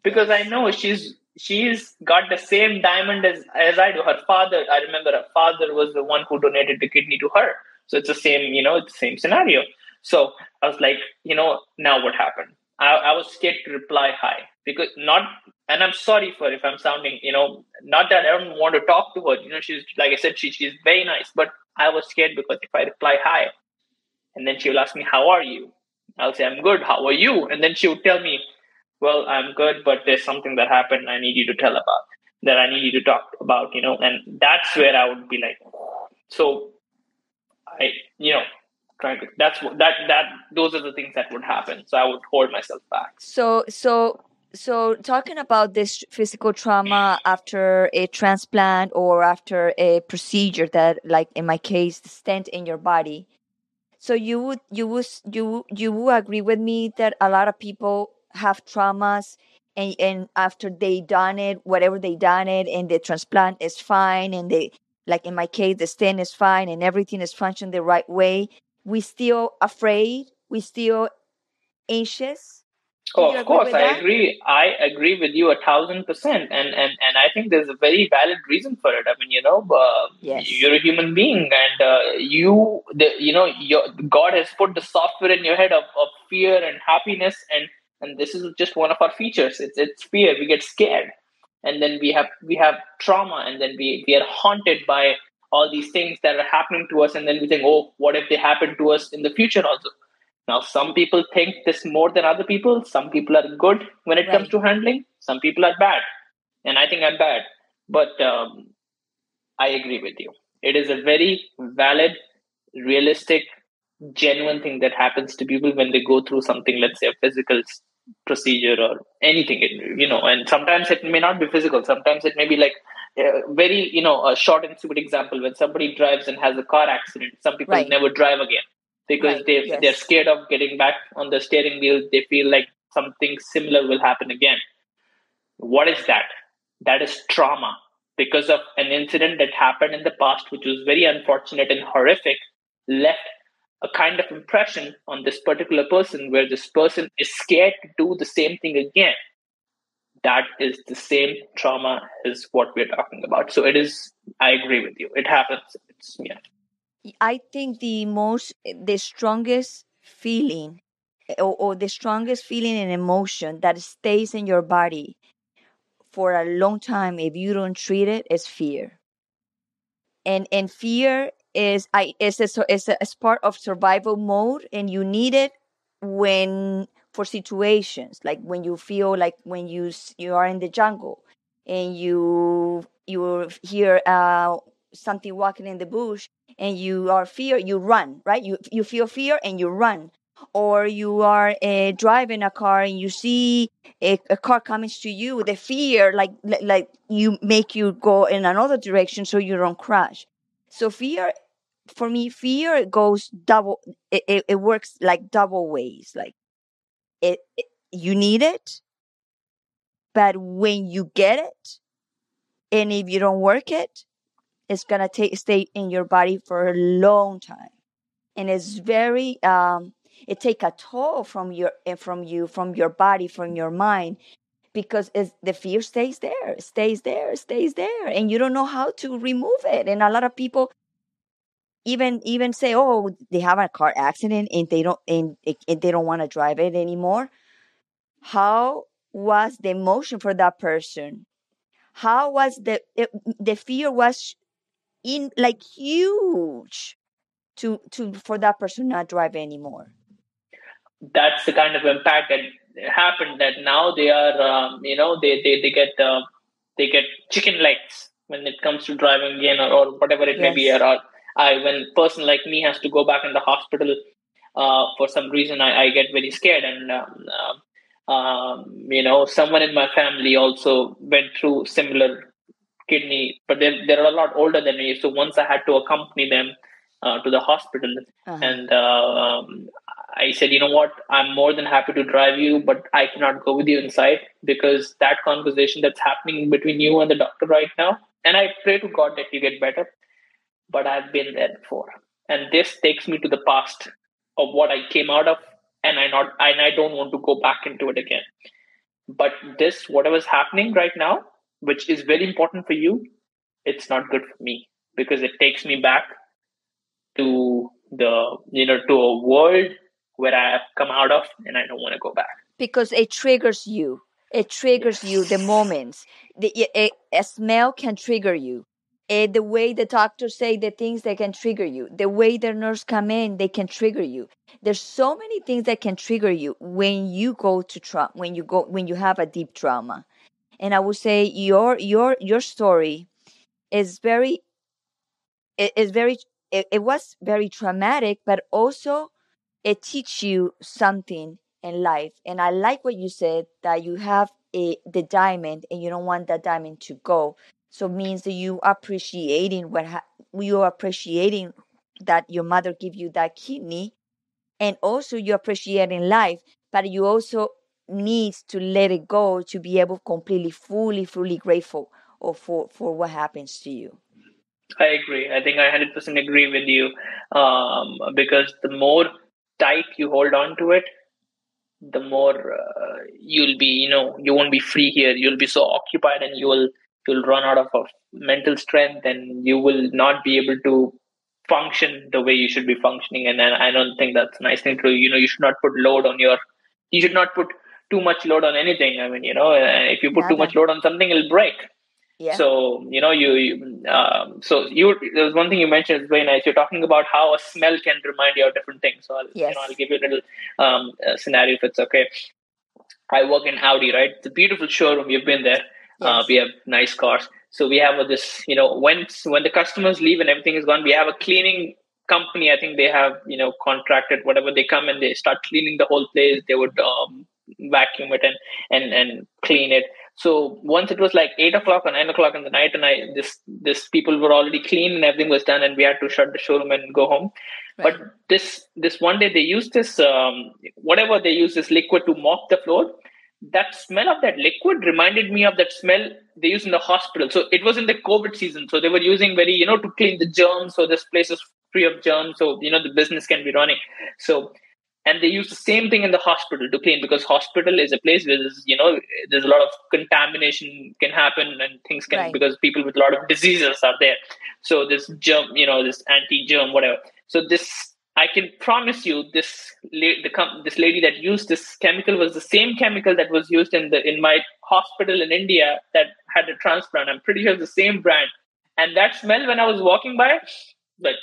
Because I know she's she's got the same diamond as as I do. Her father I remember her father was the one who donated the kidney to her. So it's the same you know it's the same scenario. So I was like you know now what happened I, I was scared to reply hi because not and i'm sorry for if i'm sounding you know not that i don't want to talk to her. You know she's like i said she, she's very nice but i was scared because if i reply hi and then she will ask me how are you? I'll say i'm good. How are you? And then she would tell me well, I'm good, but there's something that happened I need you to tell about, that I need you to talk about, you know, and that's where I would be like, oh. so I, you know, trying to, that's that, that, those are the things that would happen. So I would hold myself back. So, so, so talking about this physical trauma after a transplant or after a procedure that, like in my case, the stent in your body, so you would you would you you would agree with me that a lot of people have traumas and and after they done it, whatever they done it, and the transplant is fine, and they like in my case, the stent is fine, and everything is functioning the right way. We still afraid. We still anxious Oh, of course, I agree. I agree with you a thousand percent, and and and I think there's a very valid reason for it. I mean, you know, uh, yes. you're a human being, and uh, you, the, you know, your, God has put the software in your head of, of fear and happiness, and and this is just one of our features. It's it's fear. We get scared, and then we have we have trauma, and then we we are haunted by all these things that are happening to us, and then we think, oh, what if they happen to us in the future also? Now, some people think this more than other people. Some people are good when it right. comes to handling. Some people are bad, and I think I'm bad. But um, I agree with you. It is a very valid, realistic, genuine thing that happens to people when they go through something, let's say a physical procedure or anything. You know, and sometimes it may not be physical. Sometimes it may be like a very, you know, a short and stupid example when somebody drives and has a car accident. Some people right. never drive again because right. they yes. they're scared of getting back on the steering wheel. They feel like something similar will happen again. What is that? That is trauma because of an incident that happened in the past, which was very unfortunate and horrific, left a kind of impression on this particular person where this person is scared to do the same thing again. That is the same trauma as what we're talking about. So it is, I agree with you. It happens. It's, yeah. I think the most, the strongest feeling or, or, the strongest feeling and emotion that stays in your body for a long time if you don't treat it is fear. And and fear is I is a, is a, is part of survival mode, and you need it when for situations like when you feel like when you you are in the jungle and you you hear uh, something walking in the bush and you are fear, you run, right? You you feel fear and you run. Or you are uh, driving a car and you see a, a car coming to you, the fear like like you make you go in another direction so you don't crash. So fear, for me, fear goes double. It, it, it works like double ways. Like it, it, you need it, but when you get it, and if you don't work it, it's gonna take stay in your body for a long time, and it's very um, it take a toll from your eh, from you from your body from your mind because the fear stays there, stays there, stays there, and you don't know how to remove it. And a lot of people even even say, "Oh, they have a car accident and they don't and, and they don't want to drive it anymore." How was the emotion for that person? How was the it, the fear was in like huge to to for that person not drive anymore that's the kind of impact that happened that now they are um, you know they they, they get uh, they get chicken legs when it comes to driving again or, or whatever it yes. may be or, or I when a person like me has to go back in the hospital uh, for some reason I, I, get very scared. And um, uh, um, you know someone in my family also went through similar kidney, but they're, they're a lot older than me. So once I had to accompany them uh, to the hospital, uh-huh. and uh, um, I said, you know what, I'm more than happy to drive you, but I cannot go with you inside because that conversation that's happening between you and the doctor right now, and I pray to God that you get better, but I've been there before, and this takes me to the past of what I came out of, and I not and I don't want to go back into it again. But this, whatever's happening right now, which is very important for you, it's not good for me because it takes me back to the you know to a world where I have come out of and I don't want to go back. Because it triggers you. It triggers you the moments. The, a, a smell can trigger you. Uh, the way the doctors say the things that can trigger you, the way the nurse come in, they can trigger you. There's so many things that can trigger you when you go to trauma, when you go, when you have a deep trauma. And I would say your your your story is very, it is very, it, it was very traumatic, but also it teach you something in life. And I like what you said that you have a the diamond and you don't want that diamond to go so means that you appreciating what ha- you appreciating that your mother give you that kidney and also you appreciating life but you also need to let it go to be able completely fully fully grateful or for for what happens to you. I agree. I think i 100% agree with you um, because the more tight you hold on to it the more uh, you'll be you know you won't be free here. You'll be so occupied and you will you'll run out of, of mental strength and you will not be able to function the way you should be functioning and, and i don't think that's a nice thing to you know you should not put load on your you should not put too much load on anything i mean you know if you put yeah, too much load on something it'll break yeah. So you know you, you um, so you there was one thing you mentioned is very nice. You're talking about how a smell can remind you of different things. So I'll, yes. you know, I'll give you a little um, scenario if it's okay. I work in Audi, right? It's a beautiful showroom. You've been there. Uh, yes. We have nice cars. So we have this, you know, when when the customers leave and everything is gone, we have a cleaning company. I think they have, you know, contracted whatever. They come and they start cleaning the whole place. They would um, vacuum it and and and clean it. So once it was like eight o'clock or nine o'clock in the night, and I this this people were already clean and everything was done, and we had to shut the showroom and go home. Right. But this this one day they used this um, whatever they use this liquid to mop the floor that smell of that liquid reminded me of that smell they use in the hospital. So it was in the COVID season. So they were using very, you know, to clean the germs. So this place is free of germs. So, you know, the business can be running. So, and they use the same thing in the hospital to clean because hospital is a place where there's, you know, there's a lot of contamination can happen and things can, right. because people with a lot of diseases are there. So this germ, you know, this anti-germ, whatever. So this I can promise you this la- the com- this lady that used this chemical was the same chemical that was used in the in my hospital in India that had a transplant. I'm pretty sure the same brand. And that smell when I was walking by, like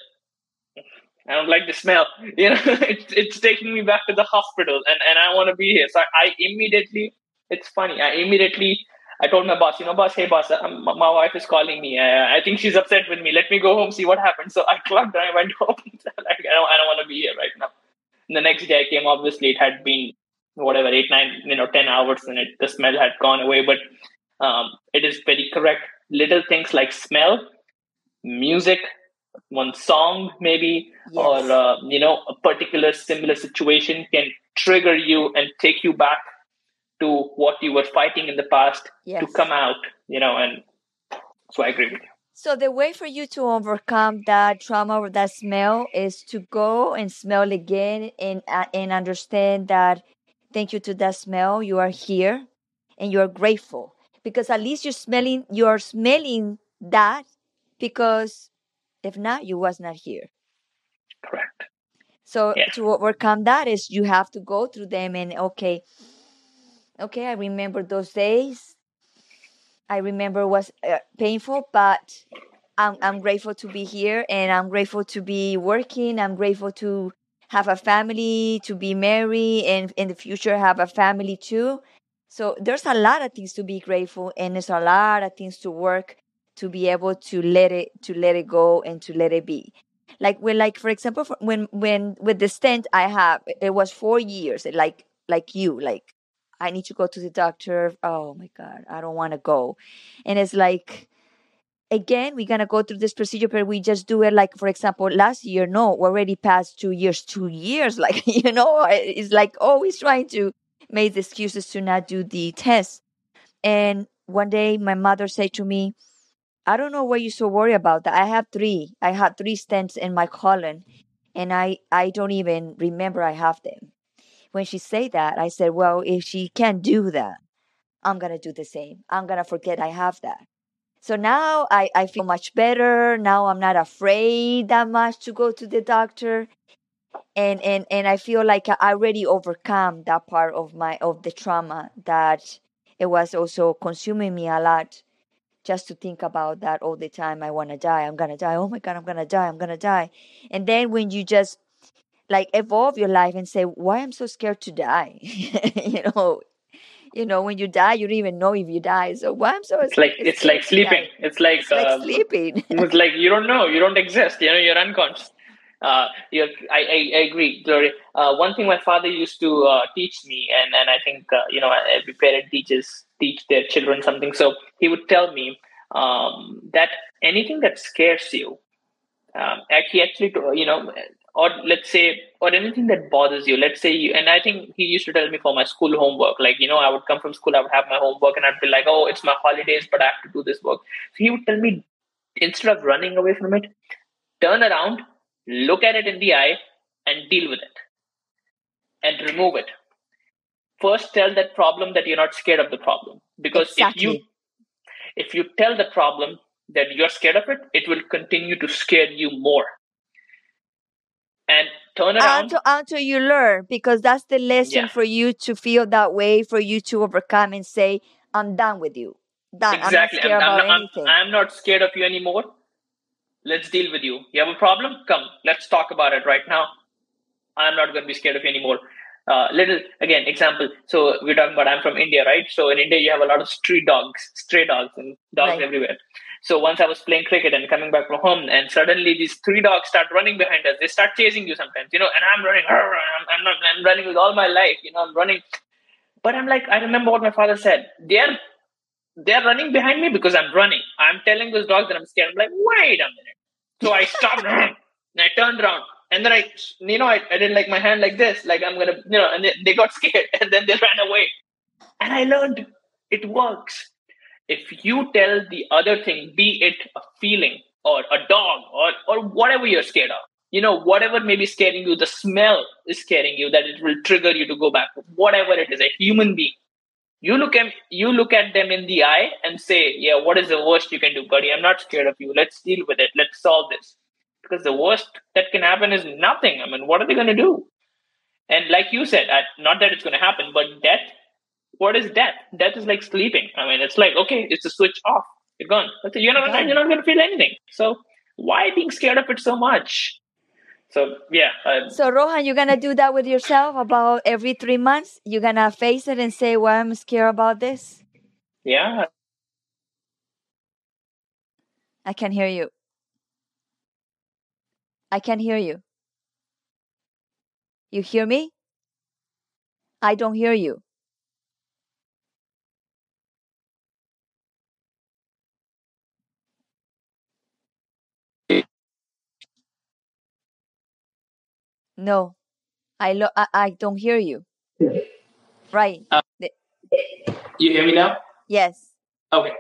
I don't like the smell. You know, it's it's taking me back to the hospital, and and I want to be here. So I, I immediately. It's funny. I immediately I told my boss, you know, boss, hey, boss, um, my wife is calling me. Uh, I think she's upset with me. Let me go home, see what happened. So I clocked and I went home. like, I don't, I don't want to be here right now. And the next day I came, obviously, it had been whatever, eight, nine, you know, 10 hours and it, the smell had gone away. But um, it is very correct. Little things like smell, music, one song maybe, yes. or, uh, you know, a particular similar situation can trigger you and take you back to what you were fighting in the past yes. to come out, you know, and so I agree with you. So the way for you to overcome that trauma or that smell is to go and smell again and uh, and understand that thank you to that smell you are here and you are grateful because at least you're smelling you're smelling that because if not you was not here. Correct. So yeah. to overcome that is you have to go through them and okay Okay, I remember those days. I remember it was uh, painful, but I'm I'm grateful to be here and I'm grateful to be working. I'm grateful to have a family, to be married, and in the future have a family too. So there's a lot of things to be grateful, and there's a lot of things to work to be able to let it to let it go and to let it be. Like when, like for example, when when with the stent I have, it was four years. Like like you, like I need to go to the doctor. Oh my God, I don't want to go. And it's like, again, we're going to go through this procedure, but we just do it like, for example, last year, no, already past two years, two years. Like, you know, it's like always trying to make excuses to not do the test. And one day my mother said to me, I don't know why you're so worried about that. I have three. I had three stents in my colon and I, I don't even remember I have them when she said that, I said, well, if she can't do that, I'm going to do the same. I'm going to forget I have that. So now I, I feel much better. Now I'm not afraid that much to go to the doctor. And, and, and I feel like I already overcome that part of my, of the trauma that it was also consuming me a lot just to think about that all the time. I want to die. I'm going to die. Oh my God, I'm going to die. I'm going to die. And then when you just like evolve your life and say, why I'm so scared to die? you know, you know, when you die, you don't even know if you die. So why I'm so it's like it's like sleeping. It's like, it's like uh, sleeping. it's like you don't know. You don't exist. You know, you're unconscious. Uh, I, I, I, agree, Gloria. Uh, one thing my father used to uh, teach me, and, and I think uh, you know every parent teaches teach their children something. So he would tell me um, that anything that scares you, um, he actually you know, or let's say, or anything that bothers you. Let's say you, and I think he used to tell me for my school homework. Like you know, I would come from school, I would have my homework, and I'd be like, oh, it's my holidays, but I have to do this work. So he would tell me instead of running away from it, turn around look at it in the eye and deal with it and remove it first tell that problem that you're not scared of the problem because exactly. if you if you tell the problem that you're scared of it it will continue to scare you more and turn around until, until you learn because that's the lesson yeah. for you to feel that way for you to overcome and say i'm done with you done exactly i'm not scared I'm, about I'm, anything. I'm not scared of you anymore Let's deal with you. You have a problem? Come, let's talk about it right now. I'm not going to be scared of you anymore. Uh, little again example. So we're talking about I'm from India, right? So in India you have a lot of street dogs, stray dogs, and dogs right. everywhere. So once I was playing cricket and coming back from home, and suddenly these three dogs start running behind us. They start chasing you sometimes, you know, and I'm running. I'm, I'm, I'm running with all my life, you know. I'm running, but I'm like, I remember what my father said. They're they're running behind me because I'm running. I'm telling those dogs that I'm scared. I'm like, wait a minute. So I stopped and I turned around. And then I, you know, I, I did like my hand like this, like I'm gonna, you know, and they, they got scared and then they ran away. And I learned it works. If you tell the other thing, be it a feeling or a dog or, or whatever you're scared of, you know, whatever may be scaring you, the smell is scaring you, that it will trigger you to go back, whatever it is, a human being. You look at you look at them in the eye and say yeah what is the worst you can do buddy? I'm not scared of you. Let's deal with it. Let's solve this. Because the worst that can happen is nothing. I mean what are they going to do? And like you said not that it's going to happen but death what is death death is like sleeping i mean it's like okay it's a switch off you're gone you're not, you're not going to feel anything so why being scared of it so much so yeah. Uh, so Rohan, you're gonna do that with yourself about every three months. You're gonna face it and say, "Why "Well, I'm scared about this." Yeah. I can hear you. I can hear you. You hear me? I don't hear you. No, I lo- I, I don't hear you. Right. Uh, you hear me now? Yes. Okay.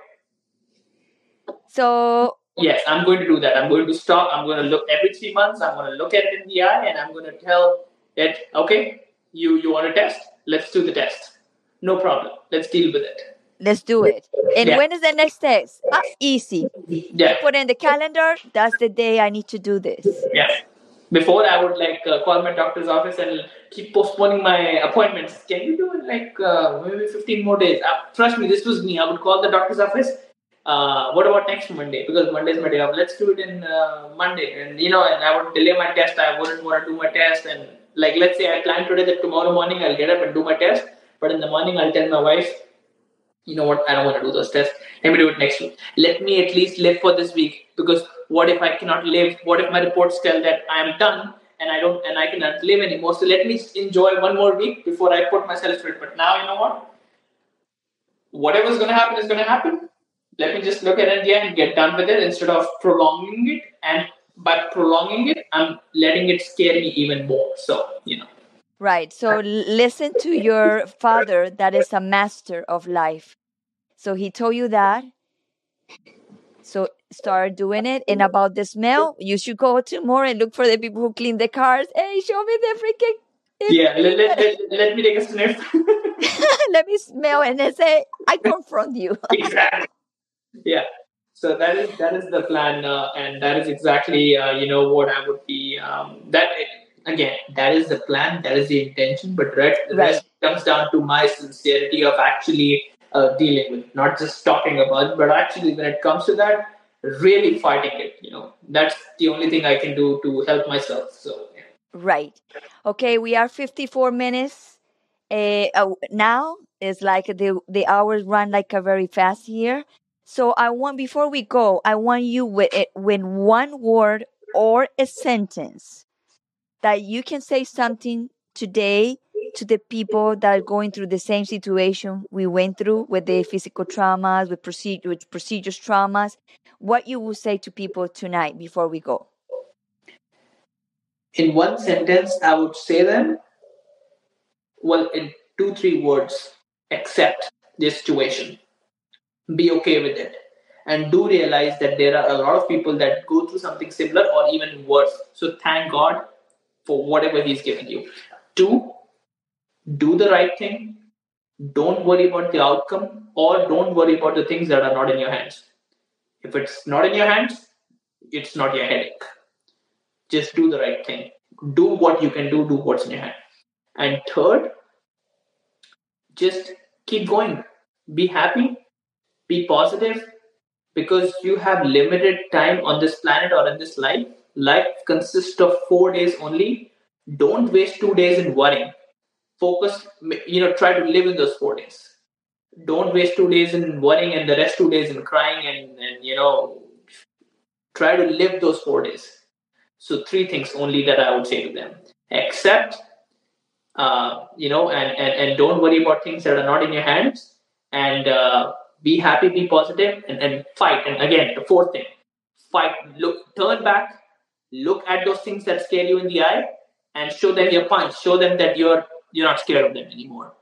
So. Yes, I'm going to do that. I'm going to stop. I'm going to look every three months. I'm going to look at it in the eye, and I'm going to tell it, okay, you you want a test? Let's do the test. No problem. Let's deal with it. Let's do it. And yeah. when is the next test? Ah, easy. Yeah. Put in the calendar. That's the day I need to do this. Yeah before I would like uh, call my doctor's office and keep postponing my appointments. Can you do it like uh, maybe 15 more days? Uh, trust me, this was me. I would call the doctor's office. Uh, what about next Monday? Because Monday is my day off. Let's do it in uh, Monday. And you know, and I would delay my test. I wouldn't want to do my test. And like, let's say I plan today that tomorrow morning I'll get up and do my test. But in the morning I'll tell my wife, you know what? I don't want to do those tests. Let me do it next week. Let me at least live for this week because what if I cannot live? What if my reports tell that I am done and I don't and I cannot live anymore? So let me enjoy one more week before I put myself through it. But now you know what? Whatever's gonna happen is gonna happen. Let me just look at it India and get done with it instead of prolonging it. And by prolonging it, I'm letting it scare me even more. So, you know. Right. So listen to your father that is a master of life. So he told you that. So start doing it. And about the smell, you should go tomorrow and look for the people who clean the cars. Hey, show me the freaking. Yeah, let, let, let, let me take a sniff. let me smell and then say, I confront you. exactly. Yeah. So that is that is the plan, uh, and that is exactly uh, you know what I would be. Um, that again, that is the plan, that is the intention, but rest, the right. rest comes down to my sincerity of actually uh, dealing with, not just talking about it, but actually when it comes to that, really fighting it. You know, that's the only thing I can do to help myself. So. Yeah. Right. Okay, we are 54 minutes. Uh, now is like the the hours run like a very fast here. So I want before we go, I want you with it with one word or a sentence that you can say something today to the people that are going through the same situation we went through with the physical traumas, with with procedures traumas. What you will say to people tonight before we go? In one sentence, I would say them. Well, in two, three words, accept the situation. Be okay with it. And do realize that there are a lot of people that go through something similar or even worse. So thank God for whatever He's given you. Two, do the right thing. Don't worry about the outcome or don't worry about the things that are not in your hands. If it's not in your hands, it's not your headache. Just do the right thing. Do what you can do, do what's in your hand. And third, just keep going. Be happy, be positive, because you have limited time on this planet or in this life. Life consists of four days only. Don't waste two days in worrying. Focus, you know, try to live in those four days. Don't waste two days in worrying and the rest two days in crying and, and you know, try to live those four days. So, three things only that I would say to them accept, uh, you know, and, and, and don't worry about things that are not in your hands and uh, be happy, be positive, and, and fight. And again, the fourth thing fight, look, turn back, look at those things that scare you in the eye, and show them your punch. Show them that you're you're not scared of them anymore.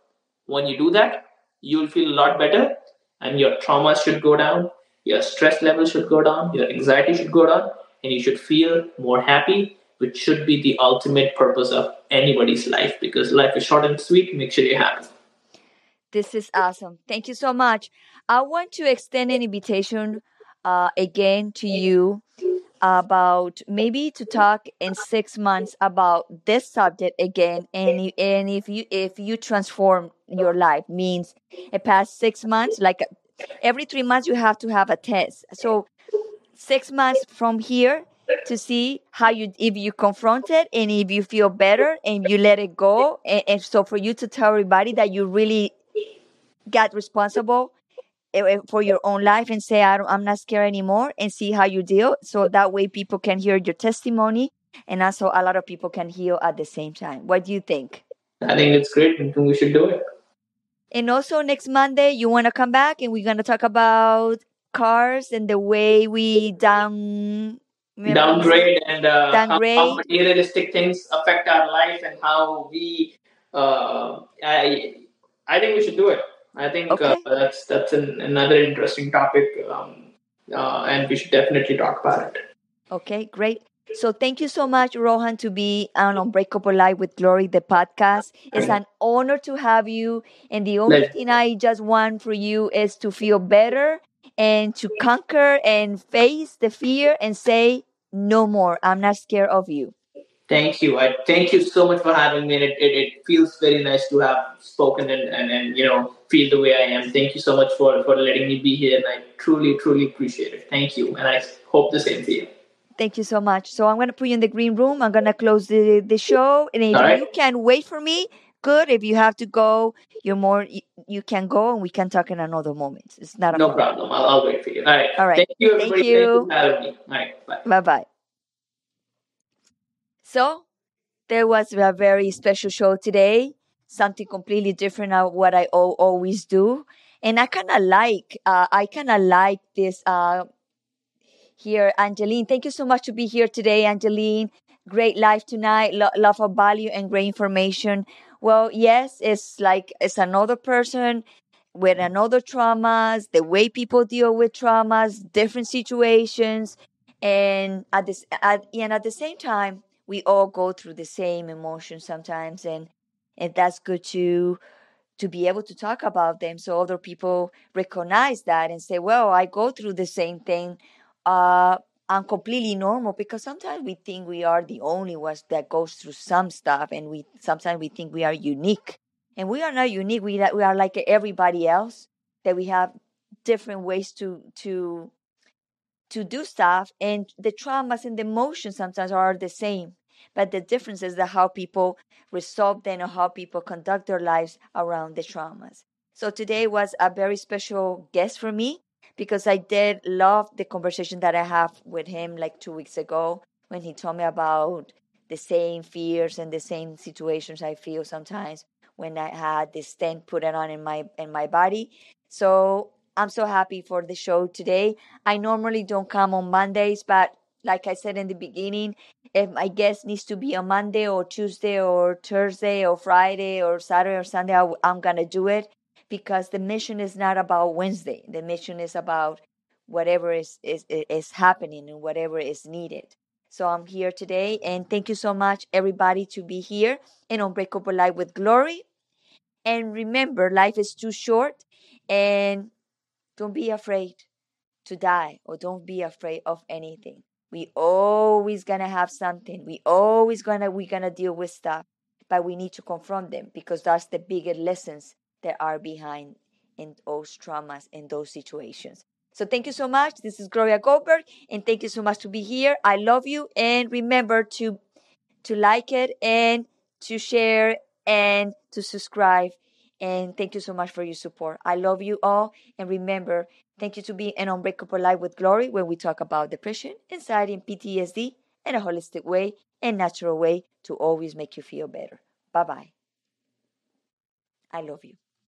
When you do that, you'll feel a lot better, and your trauma should go down, your stress level should go down, your anxiety should go down, and you should feel more happy, which should be the ultimate purpose of anybody's life because life is short and sweet. Make sure you're happy. This is awesome. Thank you so much. I want to extend an invitation uh, again to you about maybe to talk in six months about this subject again and and if you if you transform your life means a past six months like every three months you have to have a test. So six months from here to see how you if you confront it and if you feel better and you let it go and, and so for you to tell everybody that you really got responsible for your own life and say I am not scared anymore and see how you deal. So that way people can hear your testimony and also a lot of people can heal at the same time. What do you think? I think it's great. And we should do it. And also next monday you want to come back and we're going to talk about cars and the way we down downgrade and uh, downgrade. How, how, materialistic things affect our life and how we uh, i i think we should do it I think uh, okay. uh, that's that's an, another interesting topic, um, uh, and we should definitely talk about it. Okay, great. So thank you so much, Rohan, to be on Unbreakable Life with Glory, the podcast. It's an honor to have you. And the only thing I just want for you is to feel better and to conquer and face the fear and say, no more. I'm not scared of you. Thank you. I thank you so much for having me. And it, it, it feels very nice to have spoken and, and, and, you know, feel the way I am. Thank you so much for, for letting me be here. And I truly, truly appreciate it. Thank you. And I hope the same for you. Thank you so much. So I'm going to put you in the green room. I'm going to close the, the show. And if right. you can wait for me, good. If you have to go, you're more, you, you can go and we can talk in another moment. It's not a no problem. problem. I'll, I'll, wait for you. All right. All right. Thank you. Everybody. Thank you. Thank you All right. Bye. Bye bye. So there was a very special show today, something completely different of what I always do. And I kind of like, uh, I kind of like this, uh, here, Angeline. Thank you so much to be here today, Angeline. Great life tonight, lo- love of value and great information. Well, yes, it's like, it's another person with another traumas, the way people deal with traumas, different situations. And at this, at, and at the same time, we all go through the same emotions sometimes and and that's good to to be able to talk about them so other people recognize that and say well i go through the same thing uh i'm completely normal because sometimes we think we are the only ones that goes through some stuff and we sometimes we think we are unique and we are not unique we, we are like everybody else that we have different ways to to to do stuff and the traumas and the emotions sometimes are the same but the difference is that how people resolve them or how people conduct their lives around the traumas so today was a very special guest for me because i did love the conversation that i have with him like two weeks ago when he told me about the same fears and the same situations i feel sometimes when i had this stent put on in my in my body so I'm so happy for the show today. I normally don't come on Mondays, but like I said in the beginning, if my guest needs to be on Monday or Tuesday or Thursday or Friday or Saturday or Sunday, I, am going to do it because the mission is not about Wednesday. The mission is about whatever is, is, is happening and whatever is needed. So I'm here today and thank you so much everybody to be here in Unbreakable Life with Glory. And remember, life is too short and don't be afraid to die or don't be afraid of anything. We always gonna have something. We always gonna we gonna deal with stuff, but we need to confront them because that's the bigger lessons that are behind in those traumas in those situations. So thank you so much. This is Gloria Goldberg, and thank you so much to be here. I love you, and remember to to like it and to share and to subscribe and thank you so much for your support. I love you all. And remember, thank you to be an unbreakable life with glory where we talk about depression, anxiety, and PTSD in a holistic way and natural way to always make you feel better. Bye bye. I love you.